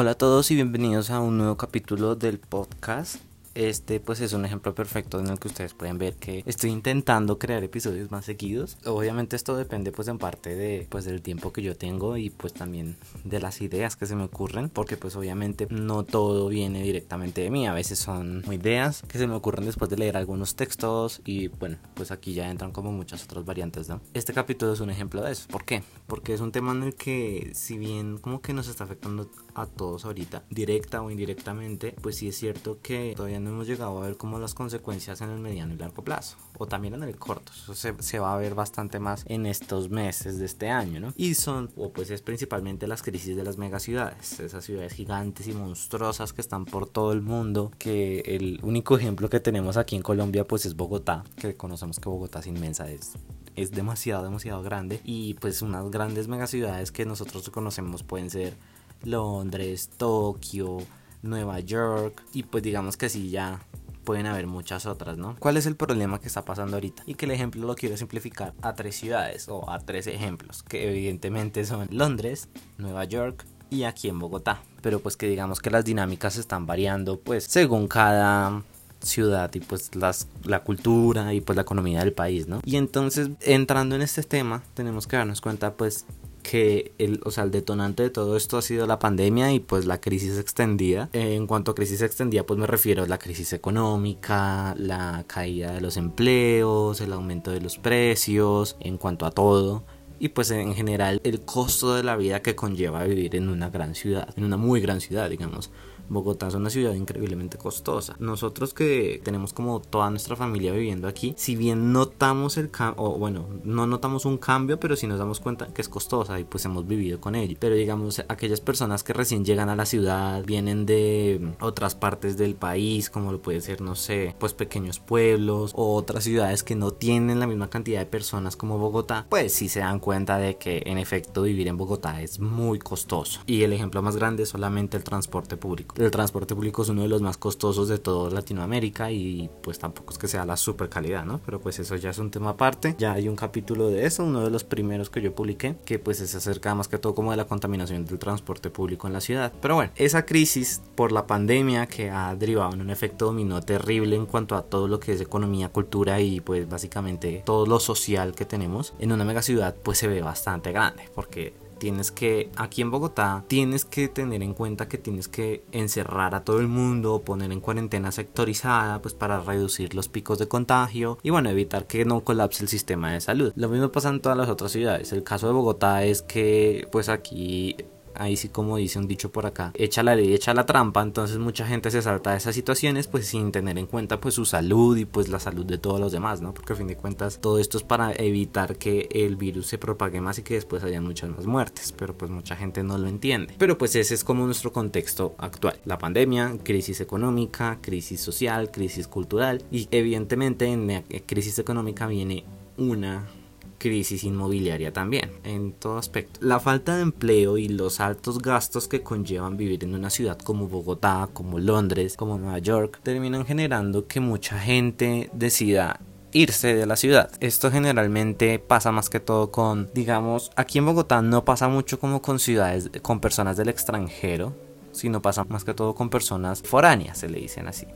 Hola a todos y bienvenidos a un nuevo capítulo del podcast este pues es un ejemplo perfecto en el que ustedes pueden ver que estoy intentando crear episodios más seguidos. Obviamente esto depende pues en parte de pues del tiempo que yo tengo y pues también de las ideas que se me ocurren porque pues obviamente no todo viene directamente de mí. A veces son ideas que se me ocurren después de leer algunos textos y bueno pues aquí ya entran como muchas otras variantes, ¿no? Este capítulo es un ejemplo de eso. ¿Por qué? Porque es un tema en el que si bien como que nos está afectando a todos ahorita, directa o indirectamente, pues sí es cierto que todavía no hemos llegado a ver como las consecuencias en el mediano y largo plazo, o también en el corto. Eso se, va a ver bastante más en estos meses de este año, ¿no? Y son, o pues es principalmente las crisis de las megaciudades, esas ciudades gigantes y monstruosas que están por todo el mundo, que el único ejemplo que tenemos aquí en Colombia pues es Bogotá, que conocemos que Bogotá es inmensa, es es demasiado, demasiado grande. Y pues unas grandes megaciudades que nosotros conocemos pueden ser Londres, Tokio, Nueva York y pues digamos que sí ya pueden haber muchas otras, ¿no? ¿Cuál es el problema que está pasando ahorita? Y que el ejemplo lo quiero simplificar a tres ciudades o a tres ejemplos, que evidentemente son Londres, Nueva York y aquí en Bogotá. Pero pues que digamos que las dinámicas están variando pues según cada ciudad y pues las, la cultura y pues la economía del país, ¿no? Y entonces entrando en este tema tenemos que darnos cuenta pues que el, o sea, el detonante de todo esto ha sido la pandemia y pues la crisis extendida. Eh, en cuanto a crisis extendida, pues me refiero a la crisis económica, la caída de los empleos, el aumento de los precios, en cuanto a todo y pues en general el costo de la vida que conlleva vivir en una gran ciudad, en una muy gran ciudad, digamos. Bogotá es una ciudad increíblemente costosa. Nosotros que tenemos como toda nuestra familia viviendo aquí, si bien notamos el cambio, o bueno, no notamos un cambio, pero sí nos damos cuenta que es costosa y pues hemos vivido con ello. Pero digamos, aquellas personas que recién llegan a la ciudad, vienen de otras partes del país, como lo puede ser, no sé, pues pequeños pueblos o otras ciudades que no tienen la misma cantidad de personas como Bogotá, pues sí se dan cuenta de que en efecto vivir en Bogotá es muy costoso. Y el ejemplo más grande es solamente el transporte público el transporte público es uno de los más costosos de toda Latinoamérica y pues tampoco es que sea la super calidad, ¿no? Pero pues eso ya es un tema aparte. Ya hay un capítulo de eso, uno de los primeros que yo publiqué, que pues se acerca más que todo como de la contaminación del transporte público en la ciudad. Pero bueno, esa crisis por la pandemia que ha derivado en un efecto dominó terrible en cuanto a todo lo que es economía, cultura y pues básicamente todo lo social que tenemos en una mega ciudad pues se ve bastante grande porque tienes que, aquí en Bogotá, tienes que tener en cuenta que tienes que encerrar a todo el mundo, poner en cuarentena sectorizada, pues para reducir los picos de contagio y bueno, evitar que no colapse el sistema de salud. Lo mismo pasa en todas las otras ciudades. El caso de Bogotá es que, pues aquí ahí sí como dice un dicho por acá, echa la ley, echa la trampa, entonces mucha gente se salta de esas situaciones pues sin tener en cuenta pues su salud y pues la salud de todos los demás, ¿no? Porque a fin de cuentas todo esto es para evitar que el virus se propague más y que después haya muchas más muertes, pero pues mucha gente no lo entiende. Pero pues ese es como nuestro contexto actual, la pandemia, crisis económica, crisis social, crisis cultural y evidentemente en la crisis económica viene una crisis inmobiliaria también, en todo aspecto. La falta de empleo y los altos gastos que conllevan vivir en una ciudad como Bogotá, como Londres, como Nueva York, terminan generando que mucha gente decida irse de la ciudad. Esto generalmente pasa más que todo con, digamos, aquí en Bogotá no pasa mucho como con ciudades, con personas del extranjero, sino pasa más que todo con personas foráneas, se le dicen así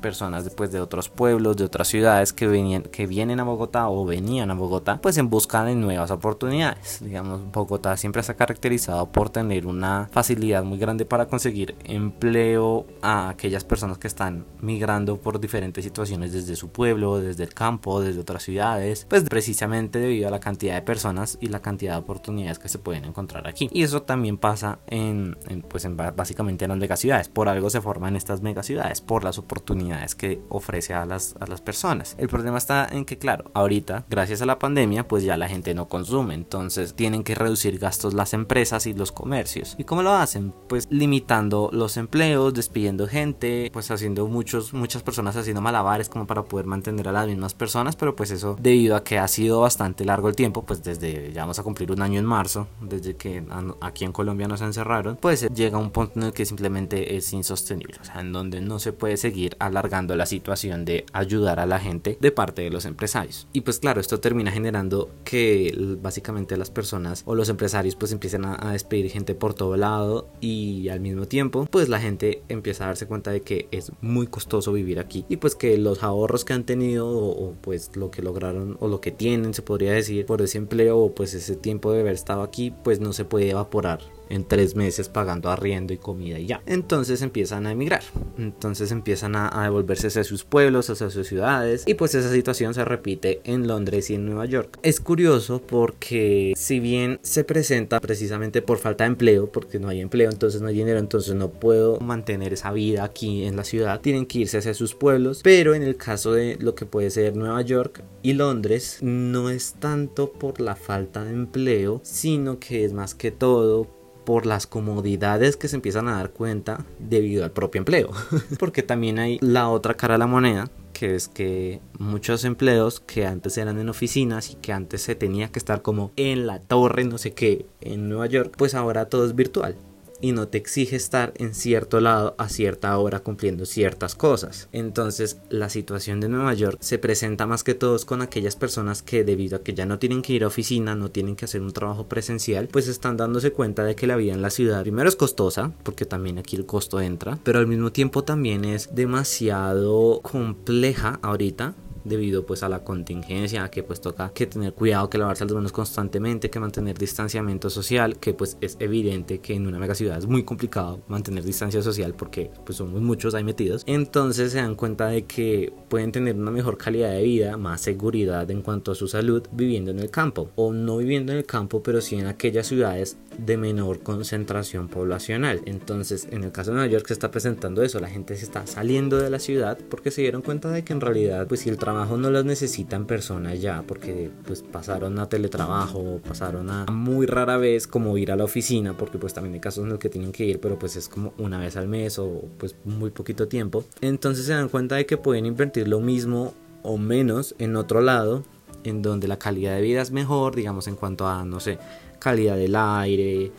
personas después de otros pueblos, de otras ciudades que, venían, que vienen a Bogotá o venían a Bogotá, pues en busca de nuevas oportunidades. Digamos, Bogotá siempre se ha caracterizado por tener una facilidad muy grande para conseguir empleo a aquellas personas que están migrando por diferentes situaciones desde su pueblo, desde el campo, desde otras ciudades, pues precisamente debido a la cantidad de personas y la cantidad de oportunidades que se pueden encontrar aquí. Y eso también pasa en, pues en, básicamente en las megaciudades. Por algo se forman estas megaciudades, por las oportunidades que ofrece a las, a las personas. El problema está en que, claro, ahorita, gracias a la pandemia, pues ya la gente no consume, entonces tienen que reducir gastos las empresas y los comercios. ¿Y cómo lo hacen? Pues limitando los empleos, despidiendo gente, pues haciendo muchos, muchas personas haciendo malabares como para poder mantener a las mismas personas, pero pues eso debido a que ha sido bastante largo el tiempo, pues desde ya vamos a cumplir un año en marzo, desde que aquí en Colombia nos encerraron, pues llega un punto en el que simplemente es insostenible, o sea, en donde no se puede seguir a la alargando la situación de ayudar a la gente de parte de los empresarios. Y pues claro, esto termina generando que básicamente las personas o los empresarios pues empiecen a, despedir gente por todo lado y al mismo tiempo pues la gente empieza a darse cuenta de que es muy costoso vivir aquí y pues que los ahorros que han tenido o, pues lo que lograron o lo que tienen se podría decir por ese empleo o pues ese tiempo de haber estado aquí pues no se puede evaporar en tres meses pagando arriendo y comida y ya. Entonces empiezan a emigrar. Entonces empiezan a, devolverse hacia sus pueblos, hacia sus ciudades. Y pues esa situación se repite en Londres y en Nueva York. Es curioso porque si bien se presenta precisamente por falta de empleo, porque no hay empleo, entonces no hay dinero, entonces no puedo mantener esa vida aquí en la ciudad, tienen que irse hacia sus pueblos. Pero en el caso de lo que puede ser Nueva York y Londres, no es tanto por la falta de empleo, sino que es más que todo por las comodidades que se empiezan a dar cuenta debido al propio empleo. Porque también hay la otra cara de la moneda, que es que muchos empleos que antes eran en oficinas y que antes se tenía que estar como en la torre, no sé qué, en Nueva York, pues ahora todo es virtual y no te exige estar en cierto lado a cierta hora cumpliendo ciertas cosas. Entonces la situación de Nueva York se presenta más que todos con aquellas personas que debido a que ya no tienen que ir a oficina, no tienen que hacer un trabajo presencial, pues están dándose cuenta de que la vida en la ciudad primero es costosa, porque también aquí el costo entra, pero al mismo tiempo también es demasiado compleja ahorita debido pues a la contingencia, que pues toca que tener cuidado, que lavarse las manos constantemente, que mantener distanciamiento social, que pues es evidente que en una mega ciudad es muy complicado mantener distancia social porque pues somos muchos ahí metidos. Entonces se dan cuenta de que pueden tener una mejor calidad de vida, más seguridad en cuanto a su salud viviendo en el campo o no viviendo en el campo, pero sí en aquellas ciudades de menor concentración poblacional. Entonces, en el caso de Nueva York se está presentando eso, la gente se está saliendo de la ciudad porque se dieron cuenta de que en realidad pues si el trabajo no las necesitan personas ya, porque pues pasaron a teletrabajo, pasaron a muy rara vez como ir a la oficina, porque pues también hay casos en los que tienen que ir, pero pues es como una vez al mes o pues muy poquito tiempo. Entonces se dan cuenta de que pueden invertir lo mismo o menos en otro lado en donde la calidad de vida es mejor, digamos en cuanto a, no sé, calidad del aire,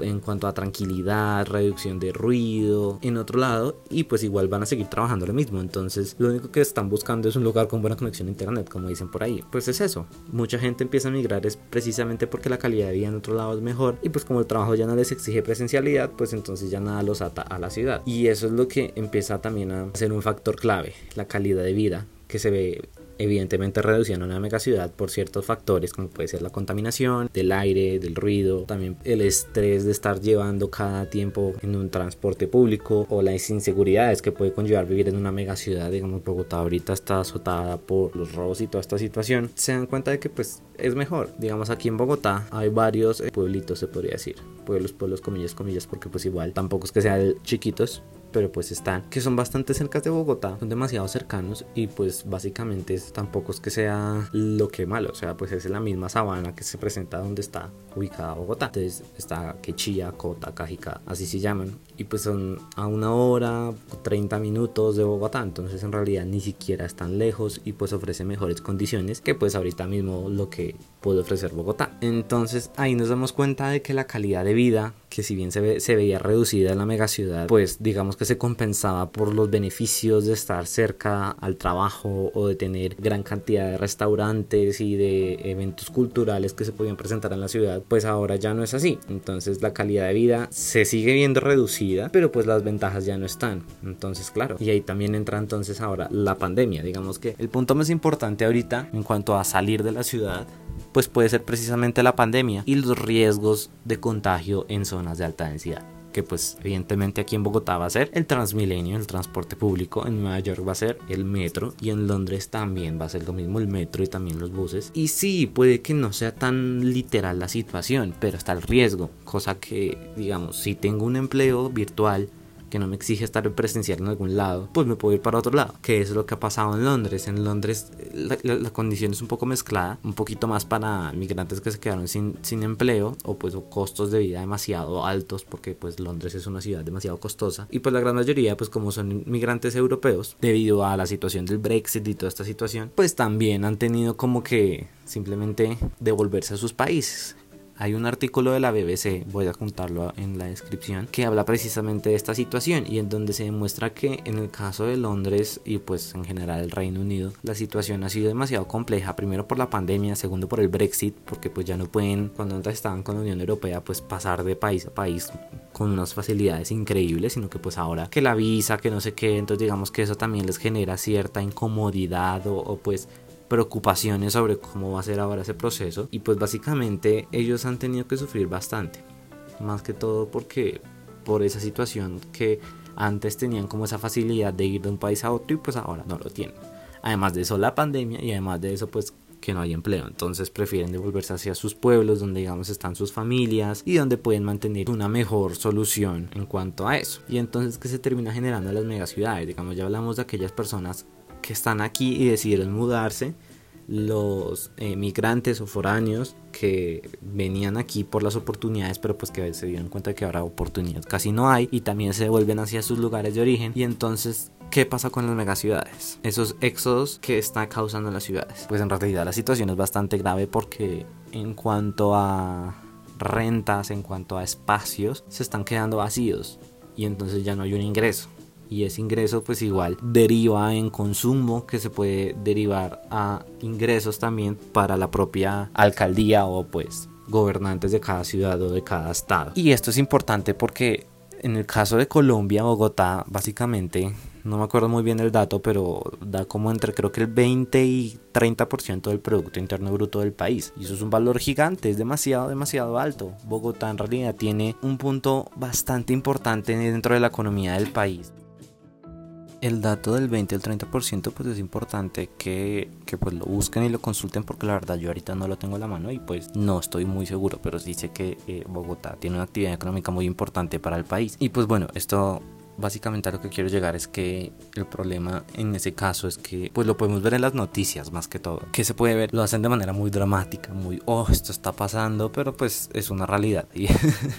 en cuanto a tranquilidad, reducción de ruido, en otro lado, y pues igual van a seguir trabajando lo mismo. Entonces, lo único que están buscando es un lugar con buena conexión a internet, como dicen por ahí. Pues es eso. Mucha gente empieza a migrar es precisamente porque la calidad de vida en otro lado es mejor, y pues como el trabajo ya no les exige presencialidad, pues entonces ya nada los ata a la ciudad. Y eso es lo que empieza también a ser un factor clave, la calidad de vida que se ve evidentemente reduciendo una megaciudad por ciertos factores como puede ser la contaminación del aire, del ruido, también el estrés de estar llevando cada tiempo en un transporte público o las inseguridades que puede conllevar vivir en una megaciudad, digamos Bogotá ahorita está azotada por los robos y toda esta situación, se dan cuenta de que pues es mejor, digamos aquí en Bogotá hay varios eh, pueblitos se podría decir, pueblos, pueblos, comillas, comillas, porque pues igual tampoco es que sean chiquitos, pero pues están, que son bastante cerca de Bogotá, son demasiado cercanos y pues básicamente tampoco es que sea lo que malo, o sea, pues es la misma sabana que se presenta donde está ubicada Bogotá. Entonces está Quechilla, Cota, Cajica, así se llaman, y pues son a una hora, 30 minutos de Bogotá, entonces en realidad ni siquiera están lejos y pues ofrece mejores condiciones que pues ahorita mismo lo que puede ofrecer Bogotá. Entonces ahí nos damos cuenta de que la calidad de vida, que si bien se, se veía reducida en la megaciudad, pues digamos que se compensaba por los beneficios de estar cerca al trabajo o de tener gran cantidad de restaurantes y de eventos culturales que se podían presentar en la ciudad, pues ahora ya no es así. Entonces la calidad de vida se sigue viendo reducida, pero pues las ventajas ya no están. Entonces, claro, y ahí también entra entonces ahora la pandemia. Digamos que el punto más importante ahorita en cuanto a salir de la ciudad pues puede ser precisamente la pandemia y los riesgos de contagio en zonas de alta densidad que pues evidentemente aquí en Bogotá va a ser el Transmilenio, el transporte público, en Nueva York va a ser el metro y en Londres también va a ser lo mismo el metro y también los buses. Y sí, puede que no sea tan literal la situación, pero está el riesgo, cosa que digamos, si tengo un empleo virtual que no me exige estar presencial en algún lado, pues me puedo ir para otro lado, que es lo que ha pasado en Londres. En Londres la, condición es un poco mezclada, un poquito más para migrantes que se quedaron sin, sin empleo o pues costos de vida demasiado altos porque pues Londres es una ciudad demasiado costosa y pues la gran mayoría pues como son migrantes europeos debido a la situación del Brexit y toda esta situación pues también han tenido como que simplemente devolverse a sus países Hay un artículo de la BBC, voy a juntarlo en la descripción, que habla precisamente de esta situación y en donde se demuestra que en el caso de Londres y pues en general el Reino Unido, la situación ha sido demasiado compleja, primero por la pandemia, segundo por el Brexit, porque pues ya no pueden, cuando antes estaban con la Unión Europea, pues pasar de país a país con unas facilidades increíbles, sino que pues ahora que la visa, que no sé qué, entonces digamos que eso también les genera cierta incomodidad o pues preocupaciones sobre cómo va a ser ahora ese proceso y pues básicamente ellos han tenido que sufrir bastante más que todo porque por esa situación que antes tenían como esa facilidad de ir de un país a otro y pues ahora no lo tienen. Además de eso la pandemia y además de eso pues que no hay empleo. Entonces prefieren devolverse hacia sus pueblos donde digamos están sus familias y donde pueden mantener una mejor solución en cuanto a eso. Y entonces que se termina generando en las megaciudades. Digamos ya hablamos de aquellas personas que están aquí y decidieron mudarse, los eh, migrantes o foráneos que venían aquí por las oportunidades, pero pues que se dieron cuenta que ahora oportunidades casi no hay y también se vuelven hacia sus lugares de origen y entonces ¿Qué pasa con las megaciudades? Esos éxodos que están causando las ciudades. Pues en realidad la situación es bastante grave porque en cuanto a rentas, en cuanto a espacios, se están quedando vacíos y entonces ya no hay un ingreso y ese ingreso pues igual deriva en consumo que se puede derivar a ingresos también para la propia alcaldía o pues gobernantes de cada ciudad o de cada estado. Y esto es importante porque en el caso de Colombia, Bogotá, básicamente, no me acuerdo muy bien el dato, pero da como entre creo que el 20 y 30% del Producto Interno Bruto del país. Y eso es un valor gigante, es demasiado, demasiado alto. Bogotá en realidad tiene un punto bastante importante dentro de la economía del país el dato del 20 al 30% pues es importante que, que, pues lo busquen y lo consulten porque la verdad yo ahorita no lo tengo en la mano y pues no estoy muy seguro pero sí sé que eh, Bogotá tiene una actividad económica muy importante para el país. Y pues bueno esto básicamente a lo que quiero llegar es que el problema en ese caso es que pues lo podemos ver en las noticias más que todo. Que se puede ver, lo hacen de manera muy dramática, muy, oh, esto está pasando, pero pues es una realidad. Y,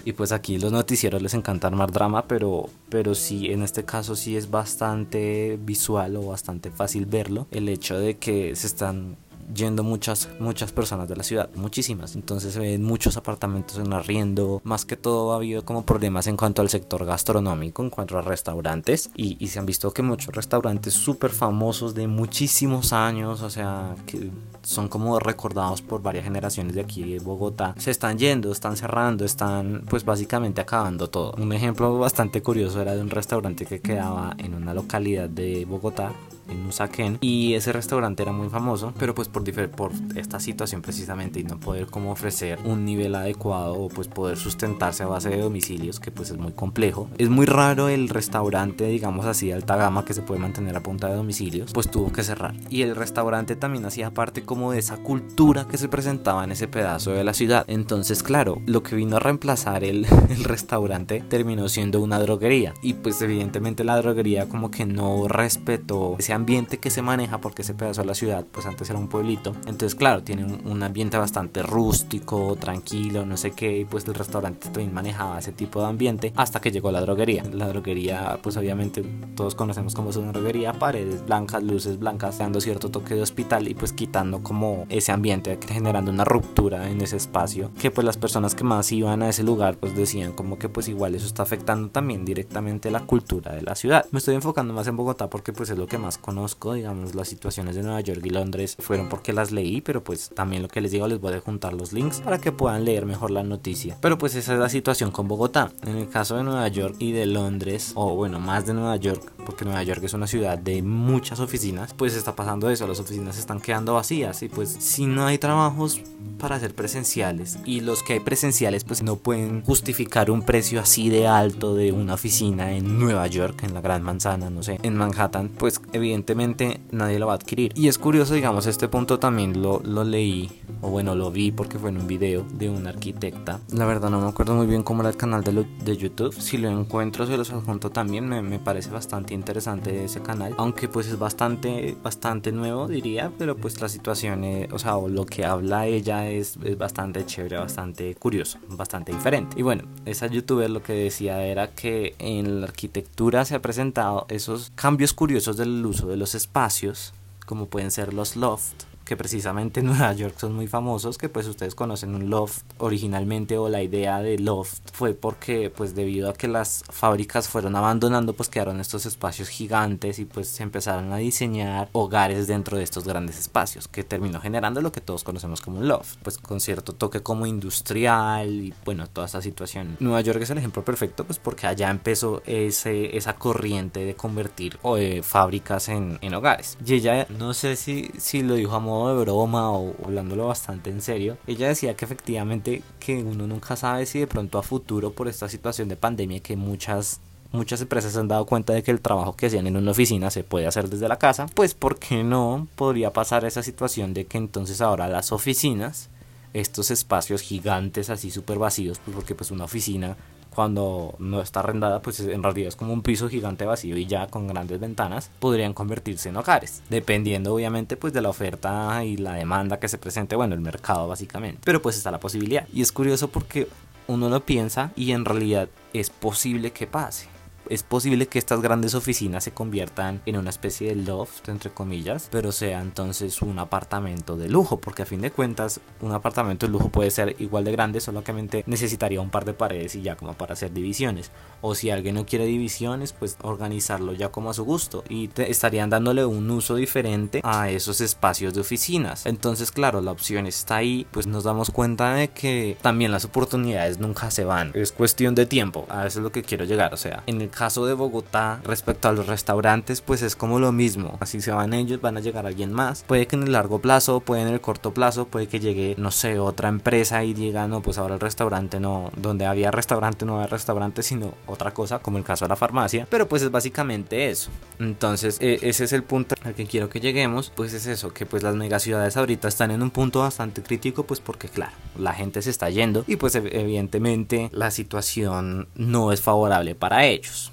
y pues aquí los noticieros les encanta armar drama, pero, pero sí, en este caso sí es bastante visual o bastante fácil verlo. El hecho de que se están yendo muchas, muchas personas de la ciudad, muchísimas. Entonces se ven muchos apartamentos en arriendo. Más que todo ha habido como problemas en cuanto al sector gastronómico, en cuanto a restaurantes. Y, y se han visto que muchos restaurantes súper famosos de muchísimos años, o sea, que son como recordados por varias generaciones de aquí de Bogotá, se están yendo, están cerrando, están pues básicamente acabando todo. Un ejemplo bastante curioso era de un restaurante que quedaba en una localidad de Bogotá en Usaquén y ese restaurante era muy famoso pero pues por, por esta situación precisamente y no poder como ofrecer un nivel adecuado o pues poder sustentarse a base de domicilios que pues es muy complejo. Es muy raro el restaurante digamos así de alta gama que se puede mantener a punta de domicilios pues tuvo que cerrar. Y el restaurante también hacía parte como de esa cultura que se presentaba en ese pedazo de la ciudad. Entonces claro lo que vino a reemplazar el, el restaurante terminó siendo una droguería. Y pues evidentemente la droguería como que no respetó ese ambiente que se maneja porque ese pedazo de la ciudad pues antes era un pueblito. Entonces claro tiene un, ambiente bastante rústico tranquilo no sé qué y pues el restaurante también manejaba ese tipo de ambiente hasta que llegó la droguería. La droguería pues obviamente todos conocemos como es una droguería paredes blancas luces blancas dando cierto toque de hospital y pues quitando como ese ambiente generando una ruptura en ese espacio que pues las personas que más iban a ese lugar pues decían como que pues igual eso está afectando también directamente la cultura de la ciudad. Me estoy enfocando más en Bogotá porque pues es lo que más conozco, digamos, las situaciones de Nueva York y Londres fueron porque las leí, pero pues también lo que les digo les voy a juntar los links para que puedan leer mejor la noticia. Pero pues esa es la situación con Bogotá. En el caso de Nueva York y de Londres, o bueno, más de Nueva York, porque Nueva York es una ciudad de muchas oficinas, pues está pasando eso, las oficinas están quedando vacías y pues si no hay trabajos para hacer presenciales y los que hay presenciales pues no pueden justificar un precio así de alto de una oficina en Nueva York, en la Gran Manzana, no sé, en Manhattan, pues evidentemente evidentemente nadie lo va a adquirir. Y es curioso, digamos, este punto también lo, lo leí, o bueno, lo vi porque fue en un video de una arquitecta. La verdad no me acuerdo muy bien cómo era el canal de, de YouTube. Si lo encuentro, se los adjunto también. Me, me, parece bastante interesante ese canal. Aunque pues es bastante, bastante nuevo, diría. Pero pues la situación, o sea, o lo que habla ella es, es bastante chévere, bastante curioso, bastante diferente. Y bueno, esa youtuber lo que decía era que en la arquitectura se ha presentado esos cambios curiosos del uso de los espacios, como pueden ser los loft, que precisamente en Nueva York son muy famosos, que pues ustedes conocen un loft originalmente o la idea de loft fue porque pues debido a que las fábricas fueron abandonando pues quedaron estos espacios gigantes y pues se empezaron a diseñar hogares dentro de estos grandes espacios que terminó generando lo que todos conocemos como un loft, pues con cierto toque como industrial y bueno, toda esta situación. Nueva York es el ejemplo perfecto pues porque allá empezó ese, esa corriente de convertir o de fábricas en, en hogares. Y ella no sé si, si lo dijo a modo de broma o hablándolo bastante en serio, ella decía que efectivamente que uno nunca sabe si de pronto a futuro por esta situación de pandemia que muchas muchas empresas se han dado cuenta de que el trabajo que hacían en una oficina se puede hacer desde la casa, pues ¿por qué no podría pasar esa situación de que entonces ahora las oficinas, estos espacios gigantes así súper vacíos, pues porque pues una oficina cuando no está arrendada, pues en realidad es como un piso gigante vacío y ya con grandes ventanas, podrían convertirse en hogares, dependiendo obviamente pues de la oferta y la demanda que se presente, bueno, el mercado básicamente. Pero pues está la posibilidad. Y es curioso porque uno lo piensa y en realidad es posible que pase es posible que estas grandes oficinas se conviertan en una especie de loft, entre comillas, pero sea entonces un apartamento de lujo, porque a fin de cuentas un apartamento de lujo puede ser igual de grande, solamente necesitaría un par de paredes y ya como para hacer divisiones. O si alguien no quiere divisiones, pues organizarlo ya como a su gusto y estarían dándole un uso diferente a esos espacios de oficinas. Entonces, claro, la opción está ahí, pues nos damos cuenta de que también las oportunidades nunca se van, es cuestión de tiempo, a lo que quiero llegar, o sea, en caso de Bogotá respecto a los restaurantes pues es como lo mismo. Así se van ellos van a llegar alguien más. Puede que en el largo plazo puede en el corto plazo puede que llegue no sé otra empresa y diga no pues ahora el restaurante no donde había restaurante no había restaurante sino otra cosa como el caso de la farmacia. Pero pues es básicamente eso. Entonces e, ese es el punto al que quiero que lleguemos. Pues es eso que pues las megaciudades ahorita están en un punto bastante crítico pues porque claro la gente se está yendo y pues evidentemente la situación no es favorable para ellos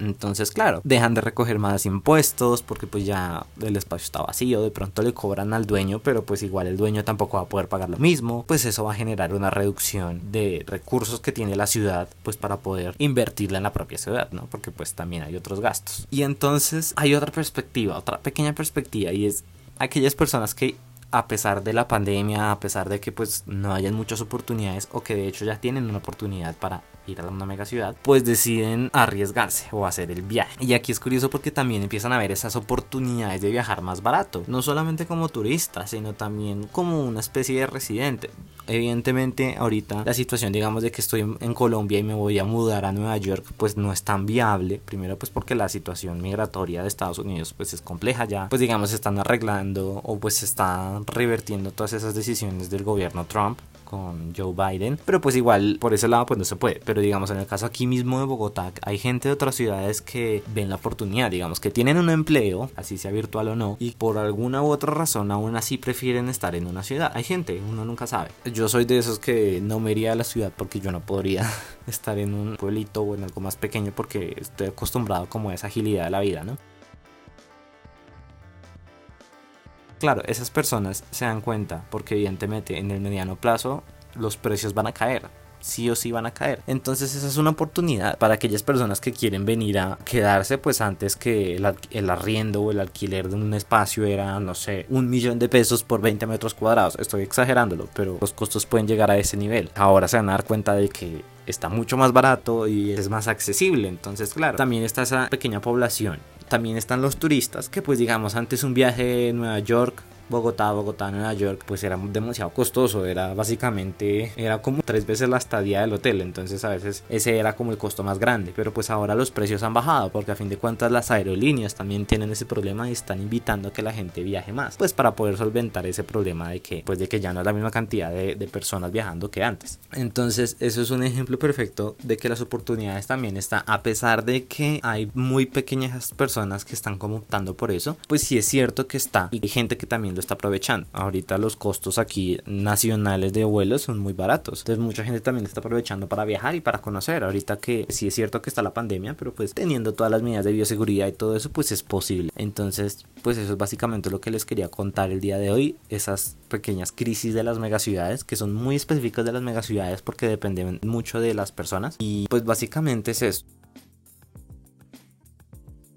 entonces, claro, dejan de recoger más impuestos porque pues ya el espacio está vacío, de pronto le cobran al dueño, pero pues igual el dueño tampoco va a poder pagar lo mismo, pues eso va a generar una reducción de recursos que tiene la ciudad pues para poder invertirla en la propia ciudad, ¿no? Porque pues también hay otros gastos. Y entonces hay otra perspectiva, otra pequeña perspectiva y es aquellas personas que a pesar de la pandemia, a pesar de que pues no hayan muchas oportunidades o que de hecho ya tienen una oportunidad para ir a una mega ciudad, pues deciden arriesgarse o hacer el viaje. Y aquí es curioso porque también empiezan a ver esas oportunidades de viajar más barato, no solamente como turista, sino también como una especie de residente. Evidentemente ahorita la situación digamos de que estoy en Colombia y me voy a mudar a Nueva York pues no es tan viable, primero pues porque la situación migratoria de Estados Unidos pues es compleja ya, pues digamos se están arreglando o pues se están revertiendo todas esas decisiones del gobierno Trump con Joe Biden, pero pues igual por ese lado pues no se puede, pero digamos en el caso aquí mismo de Bogotá hay gente de otras ciudades que ven la oportunidad, digamos que tienen un empleo, así sea virtual o no, y por alguna u otra razón aún así prefieren estar en una ciudad. Hay gente, uno nunca sabe. Yo soy de esos que no me iría a la ciudad porque yo no podría estar en un pueblito o en algo más pequeño porque estoy acostumbrado como a esa agilidad de la vida, ¿no? Claro, esas personas se dan cuenta porque evidentemente en el mediano plazo los precios van a caer sí o sí van a caer. Entonces esa es una oportunidad para aquellas personas que quieren venir a quedarse, pues antes que el, arriendo o el alquiler de un espacio era, no sé, un millón de pesos por 20 metros cuadrados. Estoy exagerándolo, pero los costos pueden llegar a ese nivel. Ahora se van a dar cuenta de que está mucho más barato y es más accesible. Entonces, claro, también está esa pequeña población también están los turistas, que pues digamos antes un viaje a Nueva York Bogotá, Bogotá, Nueva York, pues era demasiado costoso, era básicamente, era como tres veces la estadía del hotel, entonces a veces ese era como el costo más grande, pero pues ahora los precios han bajado, porque a fin de cuentas las aerolíneas también tienen ese problema y están invitando a que la gente viaje más, pues para poder solventar ese problema de que, pues de que ya no es la misma cantidad de, personas viajando que antes. Entonces eso es un ejemplo perfecto de que las oportunidades también están, a pesar de que hay muy pequeñas personas que están como optando por eso, pues sí es cierto que está y hay gente que también está aprovechando. Ahorita los costos aquí nacionales de vuelos son muy baratos. Entonces mucha gente también está aprovechando para viajar y para conocer. Ahorita que sí es cierto que está la pandemia, pero pues teniendo todas las medidas de bioseguridad y todo eso, pues es posible. Entonces, pues eso es básicamente lo que les quería contar el día de hoy. Esas pequeñas crisis de las megaciudades que son muy específicas de las megaciudades porque dependen mucho de las personas. Y pues básicamente es eso.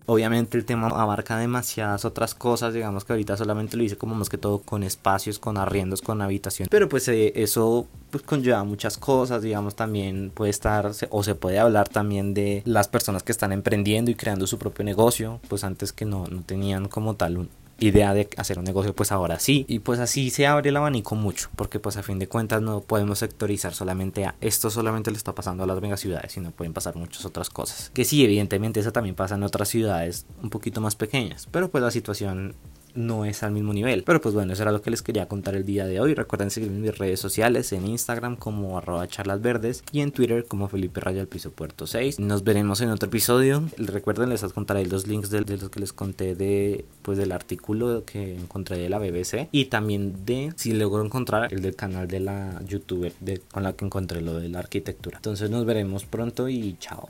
Obviamente el tema abarca demasiadas otras cosas, digamos que ahorita solamente lo hice como más que todo con espacios, con arriendos, con habitación. Pero pues eh, eso pues conlleva muchas cosas, digamos también puede estar o se puede hablar también de las personas que están emprendiendo y creando su propio negocio, pues antes que no, no tenían como tal un, idea de hacer un negocio pues ahora sí. Y pues así se abre el abanico mucho porque pues a fin de cuentas no podemos sectorizar solamente a esto solamente le está pasando a las megaciudades sino pueden pasar muchas otras cosas. Que sí evidentemente eso también pasa en otras ciudades un poquito más pequeñas pero pues la situación no es al mismo nivel. Pero pues bueno, eso era lo que les quería contar el día de hoy. Recuerden seguirme en mis redes sociales, en Instagram como arroba charlas verdes y en Twitter como Felipe Raya al piso puerto 6. Nos veremos en otro episodio. Recuerden, les contaré los links de, los que les conté de pues del artículo que encontré de la BBC y también de si logro encontrar el del canal de la youtuber de, con la que encontré lo de la arquitectura. Entonces nos veremos pronto y chao.